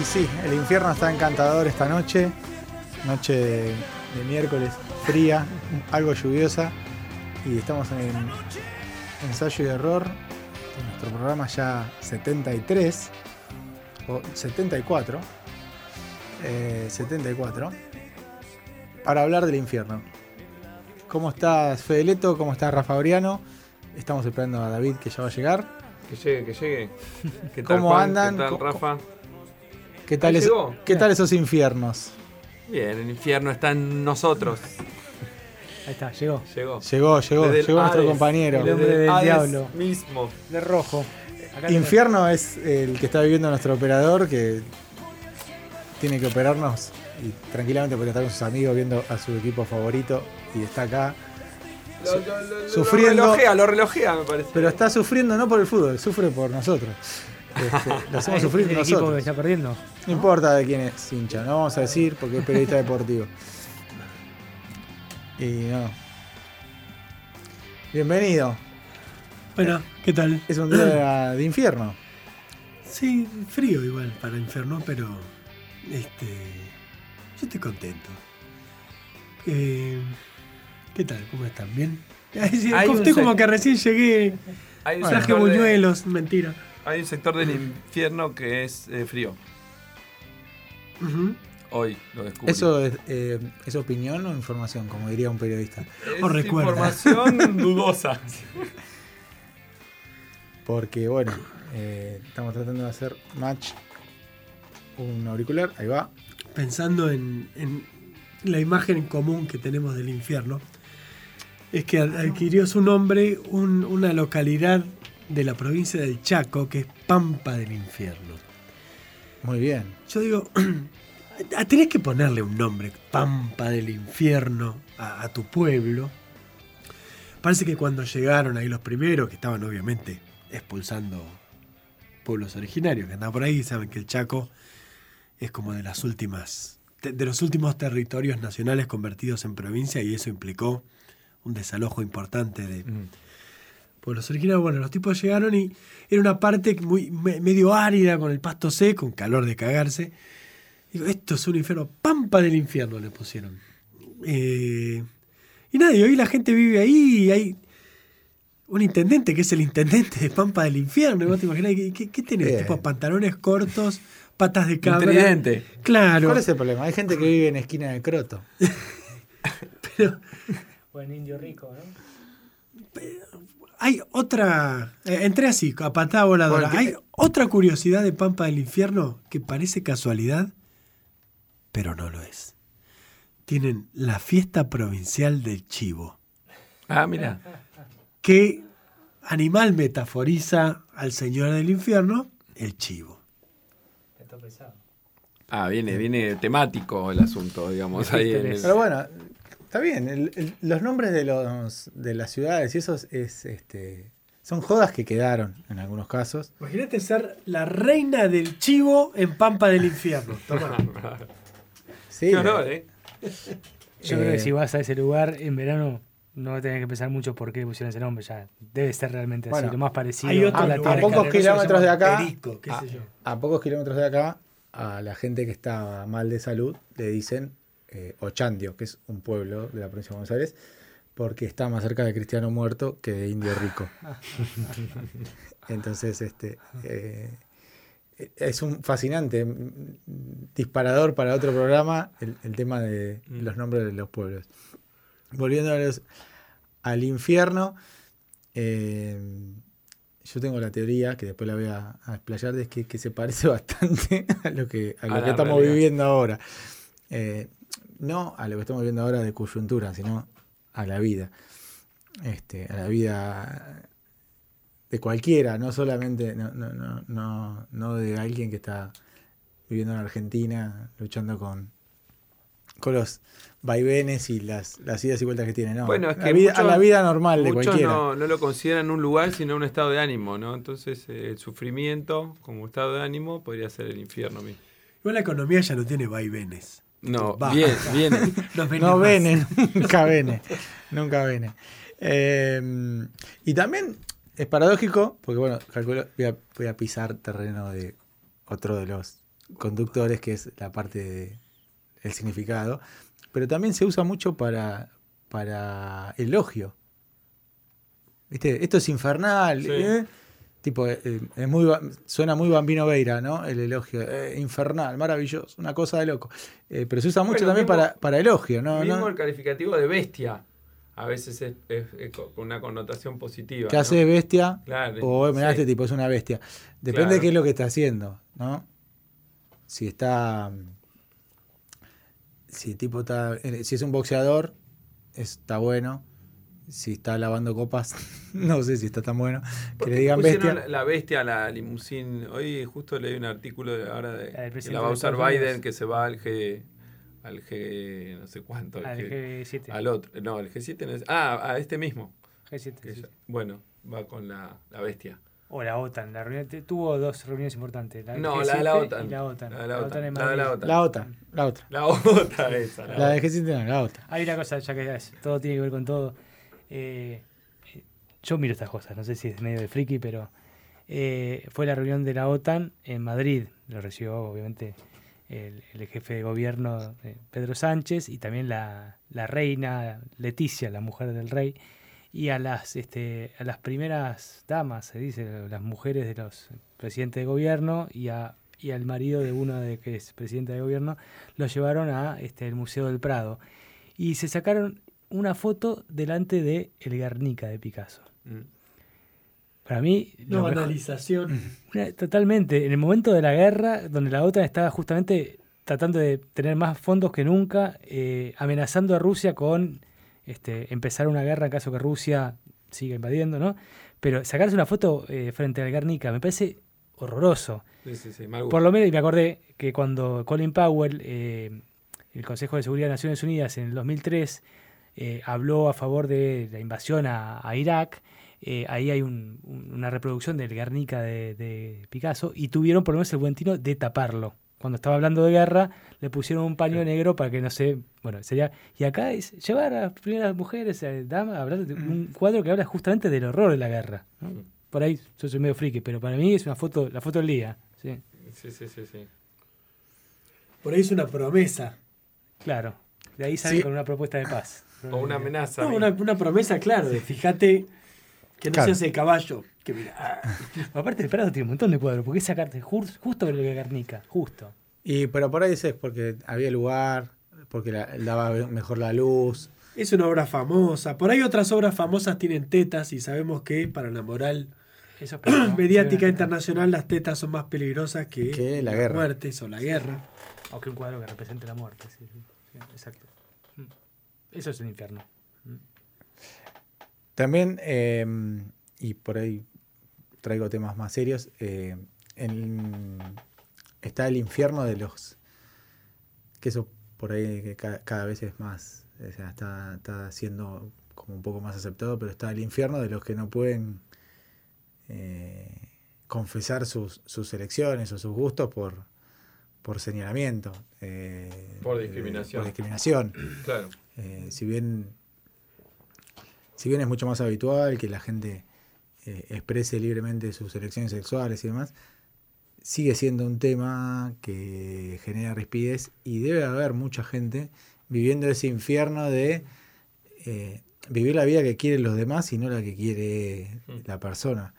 Y sí, el infierno está encantador esta noche. Noche de, de miércoles fría, algo lluviosa. Y estamos en ensayo y error. En nuestro programa ya 73 o 74. eh, 74. Para hablar del infierno. ¿Cómo estás, Fedeleto? ¿Cómo estás, Rafa Oriano? Estamos esperando a David que ya va a llegar. Que llegue, que llegue. ¿Qué tal, ¿Cómo Juan? andan? ¿Qué tal, Rafa? ¿Qué tal, Ahí es- llegó. ¿qué tal esos infiernos? Bien, el infierno está en nosotros. Ahí está, llegó. Llegó. Llegó, llegó, Desde llegó nuestro Hades. compañero. El hombre del Hades diablo. mismo. De rojo. Acá Infierno es el que está viviendo nuestro operador que tiene que operarnos y tranquilamente puede estar con sus amigos viendo a su equipo favorito y está acá. Lo, lo- lo- Sufriendo. Lo relojea, lo relojea, me parece. Pero está sufriendo no por el fútbol, sufre por nosotros. Este, lo hacemos sufrir ¿es el equipo que nosotros. está perdiendo. No importa de quién es hincha, no vamos a decir porque es periodista deportivo. Y no. Bienvenido. Bueno, ¿qué tal? Es un día de infierno. Sí, frío igual para infierno, pero este, yo estoy contento. Eh, ¿Qué tal? ¿Cómo están? ¿Bien? Estoy como que recién llegué, Hay un, traje de- buñuelos, mentira. Hay un sector del infierno que es eh, frío. Hoy lo descubrí. ¿Eso es, eh, es opinión o información, como diría un periodista? es o recuerda. información dudosa. Porque, bueno, eh, estamos tratando de hacer match un auricular, ahí va. Pensando en, en la imagen común que tenemos del infierno, es que ad- adquirió su nombre un- una localidad de la provincia del Chaco, que es Pampa del Infierno. Muy bien. Yo digo, tenés que ponerle un nombre, Pampa del Infierno, a, a tu pueblo. Parece que cuando llegaron ahí los primeros, que estaban obviamente expulsando pueblos originarios que andaban por ahí, saben que el Chaco es como de las últimas, de, de los últimos territorios nacionales convertidos en provincia y eso implicó un desalojo importante de, Mm. Pueblos originarios. Bueno, los tipos llegaron y era una parte muy me- medio árida, con el pasto seco, con calor de cagarse. Digo, esto es un infierno. Pampa del infierno le pusieron. Eh, y nada, y hoy la gente vive ahí y hay un intendente que es el intendente de Pampa del infierno. Y vos te imaginás, ¿qué, qué, qué tenés? Bien. Tipo pantalones cortos, patas de cabra. Tridente. Claro. ¿Cuál es el problema? Hay gente que vive en esquina de Croto. pero Buen indio rico, ¿no? Hay otra. eh, entré así, a patada voladora. Porque- Hay otra curiosidad de Pampa del Infierno que parece casualidad, pero no lo es. Tienen la fiesta provincial del chivo. Ah, mira. ¿Qué animal metaforiza al señor del infierno? El chivo. Está pesado. Ah, viene, viene temático el asunto, digamos. Ahí en el- Pero bueno, está bien. el- el- los nombres de los de las ciudades y esos es este son jodas que quedaron en algunos casos. Imagínate ser la reina del chivo en Pampa del Infierno. Toma. Sí, Qué honor, ¿eh? Yo creo Eh, que si vas a ese lugar en verano, no a tener que pensar mucho por qué le pusieron ese nombre. Ya debe ser realmente Bueno, así, lo más parecido Hay otro a- la a lugar tierra. pocos kilómetros de acá- Perico, qué sé yo. a pocos kilómetros de acá, a la gente que está mal de salud le dicen eh, Ochandio, que es un pueblo de la provincia de Buenos Aires, porque está más cerca de Cristiano Muerto que de Indio Rico. Entonces, este eh, es un fascinante mm, disparador para otro programa el, el tema de Mm. los nombres de los pueblos. Volviendo a los- al infierno, eh, yo tengo la teoría, que después la voy a, a explayar, de que, que se parece bastante a lo que, a lo A que la estamos realidad. viviendo ahora. Eh, no a lo que estamos viviendo ahora de coyuntura, sino a la vida. Este, a la vida de cualquiera, no solamente, no, no, no, no, no de alguien que está viviendo en Argentina, luchando con, con los vaivenes y las, las idas y vueltas que tiene, no. Bueno, es La que a la vida normal de cualquiera. no, no lo consideran un lugar, sino un estado de ánimo, ¿no? Entonces, eh, el sufrimiento como estado de ánimo podría ser el infierno mismo. Igual la economía ya no tiene vaivenes. No, Va. bien, bien. No, vene No más. vene, nunca vene. Nunca vene. Eh, y también es paradójico, porque bueno, calculo, voy a, voy a pisar terreno de otro de los conductores, que es la parte de- del significado, pero también se usa mucho para, para elogio. ¿Viste? Esto es infernal. Sí. ¿eh? Tipo, eh, eh, es muy, suena muy Bambino Veira, ¿no? El elogio. eh, infernal, maravilloso, una cosa de loco. Eh, pero se usa mucho Bueno, también mismo- para, para elogio, ¿no? Mismo ¿No? el calificativo de bestia. A veces es, es- una connotación positiva. ¿Qué ¿no? hace bestia? Claro. O mirá, sí. este tipo es una bestia. Depende Claro. de qué es lo que está haciendo, ¿no? Si está. Si el tipo está. Si es un boxeador, está bueno. Si está lavando copas, no sé si está tan bueno. Que ¿Por le digan bestia. La, bestia la limusín. Hoy justo leí un artículo de ahora de La que la va a usar Biden, Unidos. que se va al G. Al G. no sé cuánto. al Al G- G7. al otro. No, el G7 no es. Ah, a este mismo. G7, que sí. ya- bueno, va con la, la bestia. O la OTAN. La reunión, te- tuvo dos reuniones importantes. La No, la de la G7 OTAN. Y la OTAN. La de la OTAN. en La de la. OTAN. La otra, la otra. La otra esa. La La de otra. G7 no, la otra. Hay una cosa, ya que es- todo tiene que ver con todo. Eh, eh, yo miro estas cosas, no sé si es medio de friki, pero eh, fue la reunión de la OTAN en Madrid. Lo recibió, obviamente, el, jefe de gobierno, Pedro Sánchez, y también la, la reina Leticia, la mujer del rey. Y a las, este, a las primeras damas, se dice, las mujeres de los presidentes de gobierno y, a, y al marido de uno de que es presidente de gobierno, los llevaron a este, el Museo del Prado y se sacaron una foto delante de El Guernica de Picasso. Mm. Para mí, Una mejor- banalización. una- totalmente. En el momento de la guerra, donde la OTAN estaba justamente tratando de tener más fondos que nunca, eh, amenazando a Rusia con este, empezar una guerra en caso que Rusia siga invadiendo, ¿no? Pero sacarse una foto eh, frente al Guernica me parece horroroso. Sí, sí, sí. mal gusto. Por lo menos, y me acordé que cuando Colin Powell, eh, el Consejo de Seguridad de Naciones Unidas en el 2003, eh, habló a favor de la invasión a, a Irak, eh, ahí hay un- un- una reproducción del Guernica de, de Picasso y tuvieron por lo menos el buen tino de taparlo. Cuando estaba hablando de guerra, le pusieron un paño negro para que no se. Bueno, sería. Y acá es llevar a las primeras mujeres, a damas, a hablar de un cuadro que habla justamente del horror de la guerra. ¿no? Mm. Por ahí yo soy medio friki, pero para mí es una foto, la foto del día. ¿sí? Sí, sí, sí, sí. Por ahí es una promesa. Claro. De ahí salen Sí. con una propuesta de paz. O una amenaza. No, a mí. una, una promesa, claro, de fíjate que no Claro. seas el caballo. Que mira, Aparte, el Prado tiene un montón de cuadros. ¿Por qué sacarte ju- justo el de Guernica? Justo. Y pero por ahí es porque había lugar, porque la- daba mejor la luz. es una obra famosa. Por ahí otras obras famosas tienen tetas y sabemos que para la moral Eso es mediática Sí, internacional las tetas son más peligrosas que, Que la las guerra. muertes o la guerra. O que un cuadro que represente la muerte. Sí, sí, sí, exacto. Eso es el infierno. También, eh, y por ahí traigo temas más serios, eh, en- está el infierno de los... que eso por ahí que ca- cada, vez es más, o sea, está, está siendo como un poco más aceptado, pero está el infierno de los que no pueden eh, confesar sus, sus elecciones o sus gustos por, por señalamiento. eh, Por discriminación. por discriminación. Claro. Eh, si bien si bien es mucho más habitual que la gente eh, exprese libremente sus elecciones sexuales y demás, sigue siendo un tema que genera rispidez y debe haber mucha gente viviendo ese infierno de eh, vivir la vida que quieren los demás y no la que quiere Mm. la persona.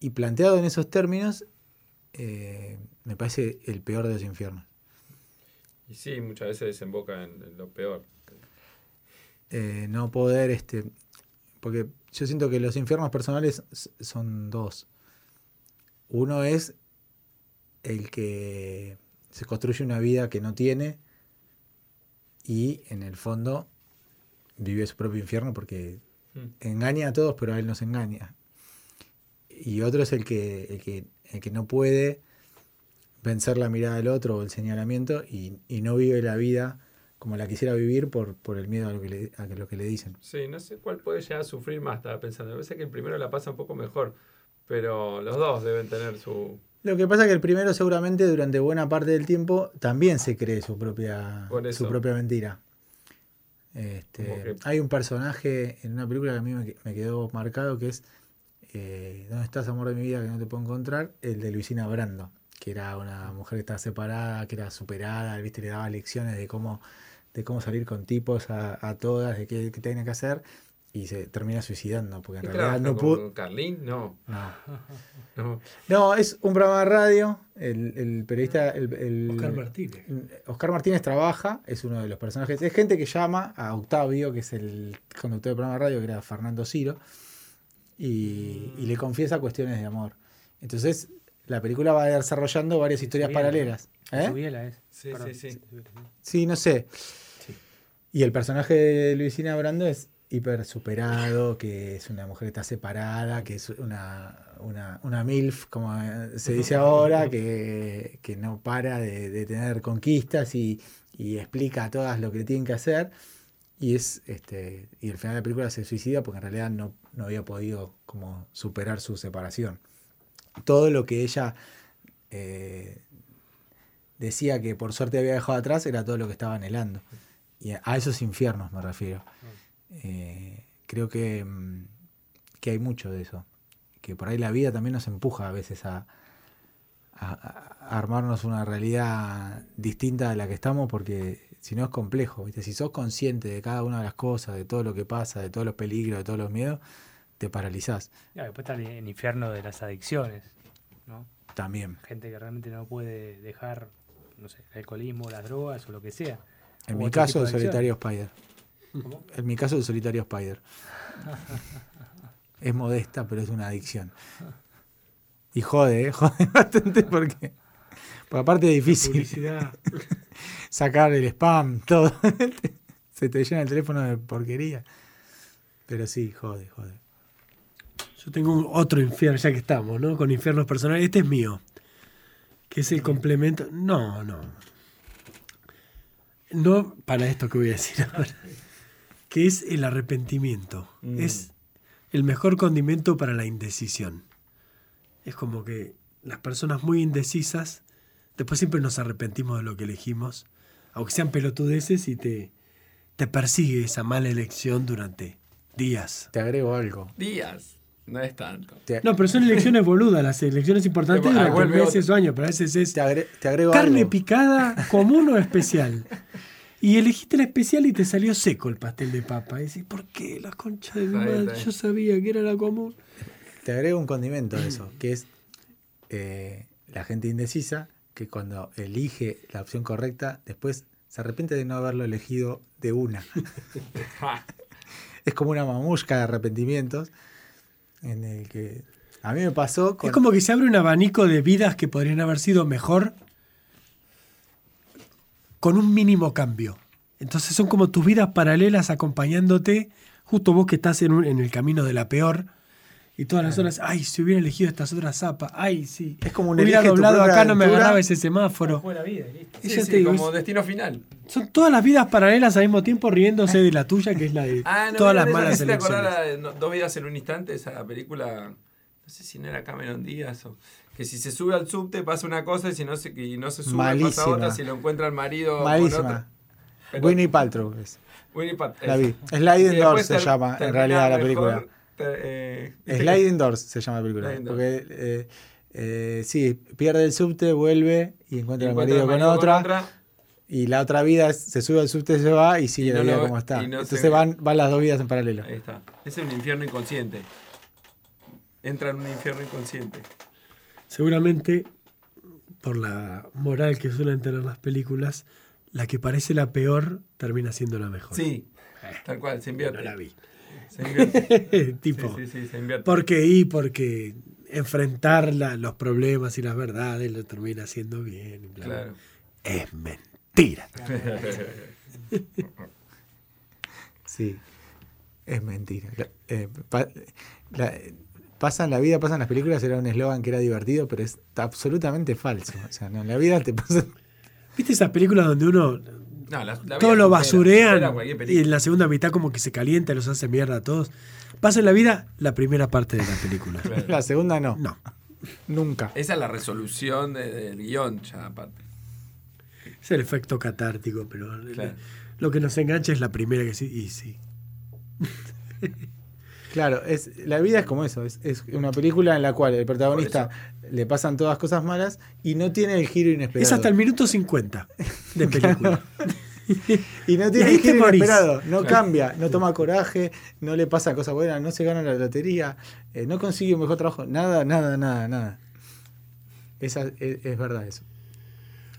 Y planteado en esos términos, eh, me parece el peor de los infiernos. Y sí, muchas veces desemboca en, en lo peor. eh, no poder, este, porque yo siento que los infiernos personales son dos. Uno es el que se construye una vida que no tiene y en el fondo vive su propio infierno porque Mm. engaña a todos, pero a él no se engaña. Y otro es el que, el que, el que no puede vencer la mirada del otro o el señalamiento y, y no vive la vida como la quisiera vivir por, por el miedo a lo que le, a lo que le dicen. Sí, no sé cuál puede llegar a sufrir más, estaba pensando. Me parece que el primero la pasa un poco mejor, pero los dos deben tener su... Lo que pasa es que el primero seguramente durante buena parte del tiempo también se cree su propia, su propia mentira. Este, Hay un personaje en una película que a mí me, me quedó marcado que es eh, ¿Dónde estás, amor de mi vida, que no te puedo encontrar? El de Luisina Brando. Que era una mujer que estaba separada, que era superada, ¿viste? le daba lecciones de cómo, de cómo salir con tipos a, a todas, de qué, qué tenía que hacer, y se termina suicidando, porque en ¿Y realidad no con pudo... Carlín? No. No. no. No, es un programa de radio, el, el periodista... El, el- Oscar Martínez. Oscar Martínez trabaja, es uno de los personajes. Es gente que llama a Octavio, que es el conductor del programa de radio, que era Fernando Ciro, y, y le confiesa cuestiones de amor. Entonces, la película va desarrollando varias historias Subiela, paralelas. ¿Eh? Subiela es. Sí, Perdón, sí, sí. Subiela, sí. No sé. Sí. Y el personaje de Luisina Brando es hiper superado, que es una mujer que está separada, que es una, una, una MILF, como se dice ahora, que, que no para de, de tener conquistas y, y explica a todas lo que tienen que hacer. Y es este y al final de la película se suicida porque en realidad no, no había podido como superar su separación. Todo lo que ella eh, decía que por suerte había dejado atrás era todo lo que estaba anhelando. Y a esos infiernos me refiero. Eh, creo que, mm, que hay mucho de eso. Que por ahí la vida también nos empuja a veces a, a- a armarnos una realidad distinta de la que estamos porque si no es complejo. ¿viste? Si sos consciente de cada una de las cosas, de todo lo que pasa, de todos los peligros, de todos los miedos, te paralizás Ya, después está el, infierno de las adicciones, ¿no? también. Gente que realmente no puede dejar, no sé, el alcoholismo, las drogas o lo que sea. En mi otro caso, el de solitario Spider. ¿Cómo? En mi caso, el solitario Spider. es modesta, pero es una adicción. Y jode, ¿eh? jode bastante porque, porque aparte es difícil sacar el spam, todo. Se te llena el teléfono de porquería. Pero sí, jode, jode. Yo tengo un otro infierno, ya que estamos, ¿no? Con infiernos personales. Este es mío. Que es el complemento. No, no. No para esto que voy a decir ahora. Que es el arrepentimiento. Mm. Es el mejor condimento para la indecisión. Es como que las personas muy indecisas, después siempre nos arrepentimos de lo que elegimos, aunque sean pelotudeces y te, te persigue esa mala elección durante días. Te agrego algo. Días. No es tanto. Te, No, pero son elecciones boludas, las elecciones importantes Ah, durante vuelve meses o años, pero a veces es te agre- te agrego carne algo. picada común o especial. Y elegiste la especial y te salió seco el pastel de papa. Y decís, ¿por qué la concha de mi madre? Yo sabía que era la común. Te agrego un condimento a eso, que es eh, la gente indecisa que cuando elige la opción correcta, después se arrepiente de no haberlo elegido de una. es como una mamushka de arrepentimientos en el que a mí me pasó con Es como que se abre un abanico de vidas que podrían haber sido mejor con un mínimo cambio. Entonces son como tus vidas paralelas acompañándote, justo vos que estás en, un- en el camino de la peor. Y todas las horas, ay, si hubiera elegido estas otras zapas, ay, sí. Es como un hubiera doblado acá, no me agarraba ese semáforo. Fue la vida listo. Sí, digo, como es- destino final. son todas las vidas paralelas al mismo tiempo riéndose de la tuya, que es la de Ah, no, todas ¿vieron las malas ¿Sí ¿Te acordás elecciones. la de No- Dos vidas en un instante? Esa película, no sé si no era Cameron Díaz o... Que si se sube al subte pasa una cosa y si no se, y no se sube pasa Malísima. otra, si lo encuentra el marido con malísima. otra. Pero- Winnie Paltrow. es. Winnie Pat- La vi. Sliding Y Doors después se llama, en realidad, la mejor, película. Ter- eh. Sliding Doors se llama la película. Porque eh, eh, sí, pierde el subte, vuelve y encuentra al Encuentra marido, con, otra, Y la otra vida es- se sube al subte, se va y sigue Y la no vida lo- como está. no Entonces van, van las dos vidas en paralelo. Ahí está. Es un infierno inconsciente. Entra en un infierno inconsciente. Seguramente, por la moral que suelen tener las películas, la que parece la peor termina siendo la mejor. Sí, tal cual, se invierte. No la vi. Se invierte. tipo, Sí, sí, sí, se invierte. ¿por qué? Y porque enfrentar la- los problemas y las verdades lo termina haciendo bien. bla. Claro. Es mentira. Sí, es mentira. La- eh, pa- la- pasan la vida, pasan las películas, era un eslogan que era divertido, pero es absolutamente falso. O sea, no, en la vida te pasa... ¿Viste esas películas donde uno No, la- la lo basurean y en la segunda mitad como que se calienta y los hace mierda a todos? Pasa en la vida la primera parte de la película. Claro. La segunda no, No. nunca. Esa es la resolución de- del guion, ya aparte. Es el efecto catártico, pero Claro. lo que nos engancha es la primera que sí. Y sí. Claro, es, la vida es como eso, es, es una película en la cual el protagonista le pasan todas cosas malas y no tiene el giro inesperado. Es hasta el minuto 50 de película. Y no tiene te giro inesperado, no cambia, no toma coraje, no le pasan cosas buenas, no se gana la lotería, eh, no consigue un mejor trabajo, nada, nada, nada, nada. Esa, es, es verdad eso.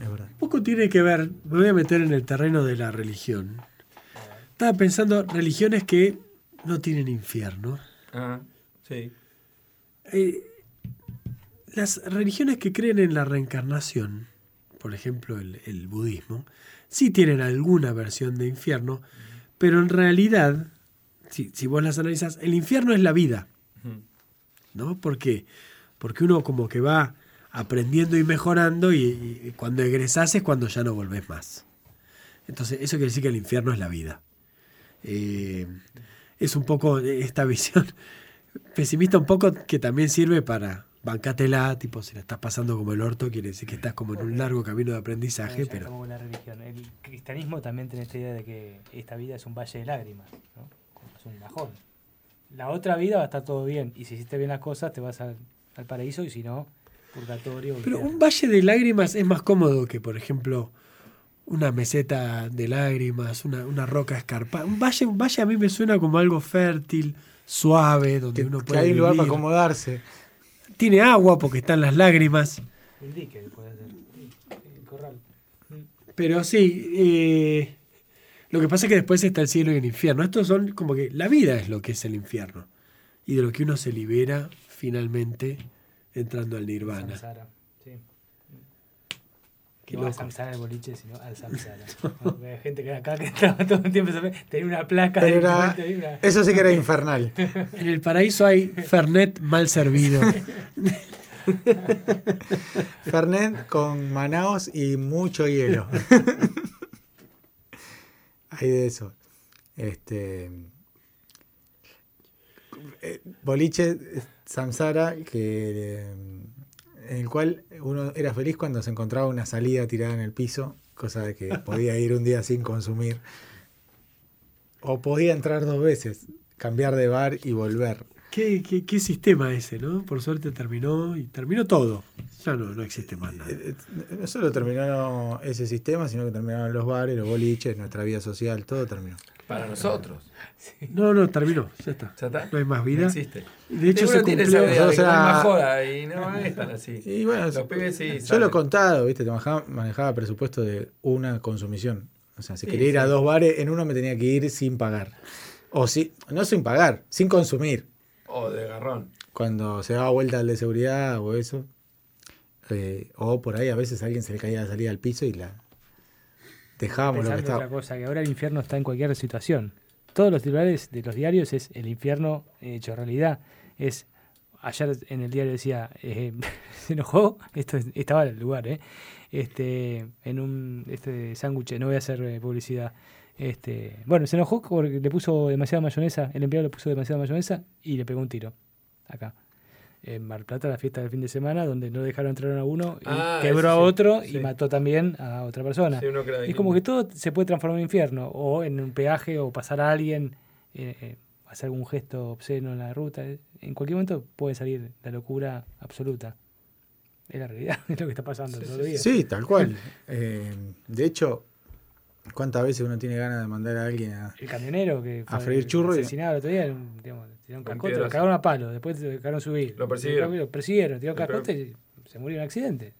Es verdad. Un poco tiene que ver, me voy a meter en el terreno de la religión. Estaba pensando, religiones que no tienen infierno. Ah, sí. Eh, las religiones que creen en la reencarnación, por ejemplo el, el budismo, sí tienen alguna versión de infierno, pero en realidad, si, si vos las analizas, el infierno es la vida. ¿no? ¿Por qué? Porque uno como que va aprendiendo y mejorando y, y cuando egresás es cuando ya no volvés más. Entonces, eso quiere decir que el infierno es la vida. Eh, es un poco esta visión pesimista, un poco que también sirve para bancátela, tipo, si la estás pasando como el orto, quiere decir que estás como en un largo camino de aprendizaje, pero... como la religión. El cristianismo también tiene esta idea de que esta vida es un valle de lágrimas, ¿no? Es un bajón. La otra vida va a estar todo bien, y si hiciste bien las cosas, te vas al, al paraíso, y si no, purgatorio. Pero un valle de lágrimas es más cómodo que, por ejemplo, una meseta de lágrimas, una, una roca escarpada. Un valle, un valle a mí me suena como algo fértil, suave, donde Que, uno que puede hay lugar para acomodarse. Tiene agua porque están las lágrimas. Un dique puede ser. El corral. Pero sí, eh, lo que pasa es que después está el cielo y el infierno. Estos son como que la vida es lo que es el infierno. Y de lo que uno se libera finalmente entrando al nirvana. Samsara, sí. Qué no al loco. samsara el boliche, sino al samsara. Hay gente que acá que estaba todo el tiempo tenía una placa era- ahí, una- eso sí que era infernal. En el paraíso hay Fernet mal servido. Fernet con Manaos y mucho hielo. Hay de eso. Este. eh, Boliche eh, Samsara, que, eh, en el cual uno era feliz cuando se encontraba una salida tirada en el piso, cosa de que podía ir un día sin consumir. O podía entrar dos veces, cambiar de bar y volver. ¿Qué, qué, qué sistema ese, no? Por suerte terminó y terminó todo. Ya no, no existe más nada. Eh, eh, No solo terminó ese sistema, sino que terminaron los bares, los boliches, nuestra vida social, todo terminó. Para nosotros. No, no, terminó. Ya está. ¿Ya está? No hay más No vida. existe. De hecho, se Uno tiene esa cumplió. idea de que o sea- no hay más joda y no es tan así. Y bueno, Los pibes sí. yo lo he contado, ¿viste? Te manejaba, manejaba presupuesto de una consumición. O sea, si Sí, quería ir a dos bares, en uno me tenía que ir sin pagar. O si, no sin pagar, sin consumir. O de garrón. Cuando se daba vuelta al de seguridad o eso. Eh, o por ahí a veces a alguien se le caía la salida al piso y la dejábamos lo que Pensando otra cosa, que ahora el infierno está en cualquier situación. Todos los titulares de los diarios es el infierno hecho realidad. Es ayer en el diario decía eh, se enojó, esto es- estaba en el lugar, eh, este, en un este sándwich, no voy a hacer eh, publicidad. Este, bueno, se enojó porque le puso demasiada mayonesa, el empleado le puso demasiada mayonesa y le pegó un tiro acá. En Mar Plata, la fiesta del fin de semana, donde no dejaron entrar a uno, y Ah, quebró a otro sí. y mató también a otra persona. Sí, Es como que todo se puede transformar en infierno, o en un peaje, o pasar a alguien, eh, eh, hacer algún gesto obsceno en la ruta. eh, En cualquier momento puede salir la locura absoluta. Es la realidad, es lo que está pasando. Sí, tal cual. Eh, de hecho, ¿cuántas veces uno tiene ganas de mandar a alguien a, El camionero que A freír churros y- asesinado el otro día, un- digamos, tiraron cascote, lo cagaron a palo, después lo dejaron subir. Lo persiguieron. Lo persiguieron, tiraron cascote y se murió en un accidente.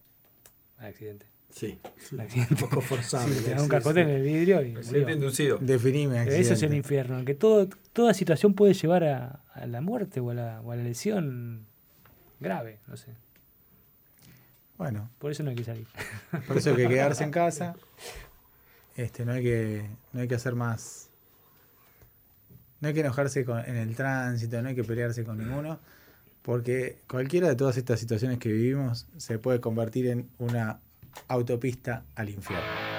Un accidente. Sí. Un accidente. Un poco forzado. Sí, tiraron un cascote sí. en el vidrio y Accidente murió. inducido. definirme Pero Eso es el accidente? infierno, que todo, toda situación puede llevar a, a la muerte o a la, o a la lesión grave, no sé. Bueno, Por eso no hay que salir. por eso hay que quedarse en casa. Este, no hay que, no hay que hacer más. No hay que enojarse con- en el tránsito, no hay que pelearse con ninguno, porque cualquiera de todas estas situaciones que vivimos se puede convertir en una autopista al infierno.